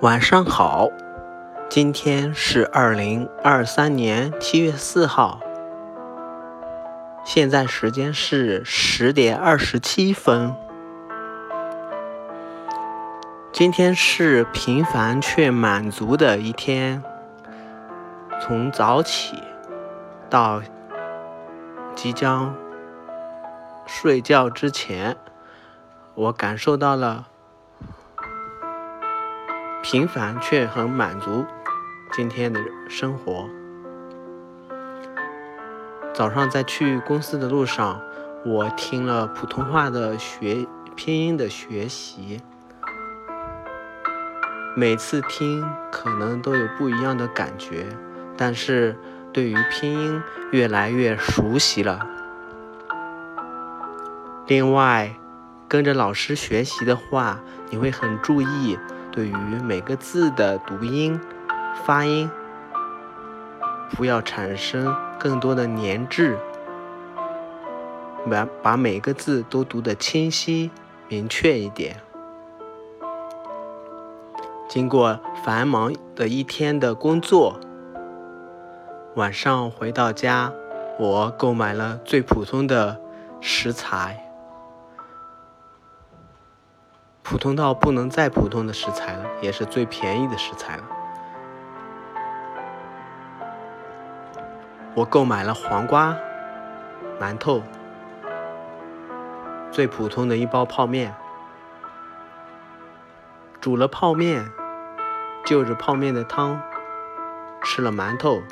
晚上好，今天是二零二三年七月四号，现在时间是十点二十七分。今天是平凡却满足的一天，从早起到即将睡觉之前，我感受到了。平凡却很满足，今天的生活。早上在去公司的路上，我听了普通话的学拼音的学习，每次听可能都有不一样的感觉，但是对于拼音越来越熟悉了。另外，跟着老师学习的话，你会很注意。对于每个字的读音、发音，不要产生更多的粘滞，把把每个字都读得清晰、明确一点。经过繁忙的一天的工作，晚上回到家，我购买了最普通的食材。普通到不能再普通的食材了，也是最便宜的食材了。我购买了黄瓜、馒头，最普通的一包泡面，煮了泡面，就着泡面的汤吃了馒头，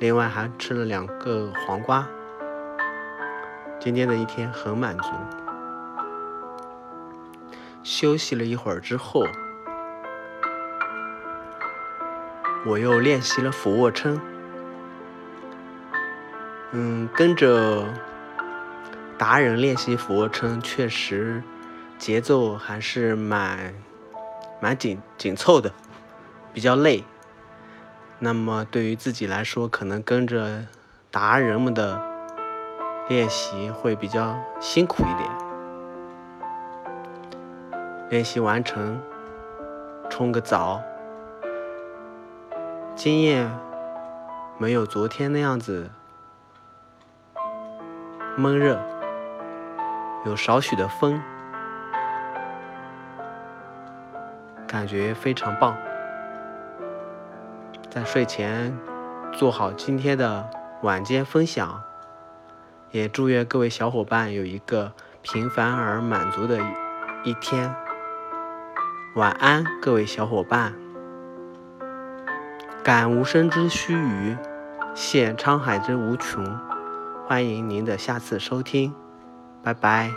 另外还吃了两个黄瓜。今天的一天很满足。休息了一会儿之后，我又练习了俯卧撑。嗯，跟着达人练习俯卧撑，确实节奏还是蛮蛮紧紧凑的，比较累。那么对于自己来说，可能跟着达人们的练习会比较辛苦一点。练习完成，冲个澡，经验没有昨天那样子闷热，有少许的风，感觉非常棒。在睡前做好今天的晚间分享，也祝愿各位小伙伴有一个平凡而满足的一天。晚安，各位小伙伴。感无声之须臾，现沧海之无穷。欢迎您的下次收听，拜拜。